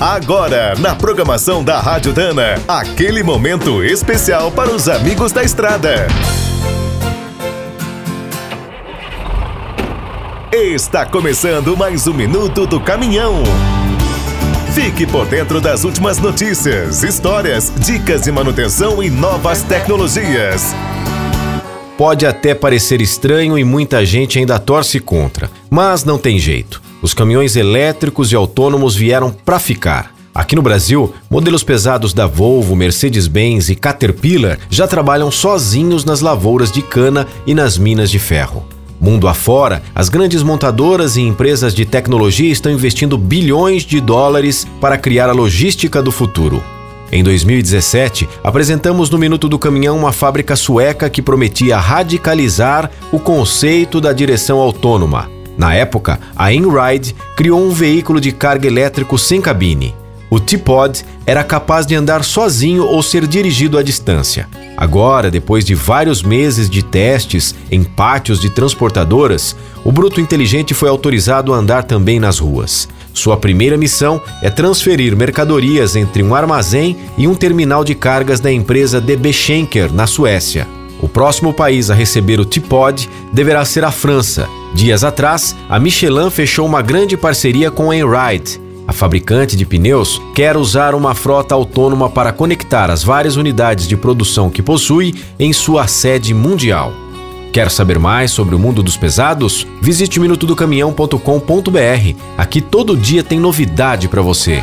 Agora, na programação da Rádio Dana, aquele momento especial para os amigos da estrada. Está começando mais um minuto do caminhão. Fique por dentro das últimas notícias, histórias, dicas de manutenção e novas tecnologias. Pode até parecer estranho e muita gente ainda torce contra, mas não tem jeito. Os caminhões elétricos e autônomos vieram para ficar. Aqui no Brasil, modelos pesados da Volvo, Mercedes-Benz e Caterpillar já trabalham sozinhos nas lavouras de cana e nas minas de ferro. Mundo afora, as grandes montadoras e empresas de tecnologia estão investindo bilhões de dólares para criar a logística do futuro. Em 2017, apresentamos no Minuto do Caminhão uma fábrica sueca que prometia radicalizar o conceito da direção autônoma. Na época, a InRide criou um veículo de carga elétrico sem cabine. O T-Pod era capaz de andar sozinho ou ser dirigido à distância. Agora, depois de vários meses de testes em pátios de transportadoras, o Bruto Inteligente foi autorizado a andar também nas ruas. Sua primeira missão é transferir mercadorias entre um armazém e um terminal de cargas da empresa DB Schenker, na Suécia. O próximo país a receber o T-Pod deverá ser a França. Dias atrás, a Michelin fechou uma grande parceria com a Enride. A fabricante de pneus quer usar uma frota autônoma para conectar as várias unidades de produção que possui em sua sede mundial. Quer saber mais sobre o mundo dos pesados? Visite minutodocaminhão.com.br. Aqui todo dia tem novidade para você.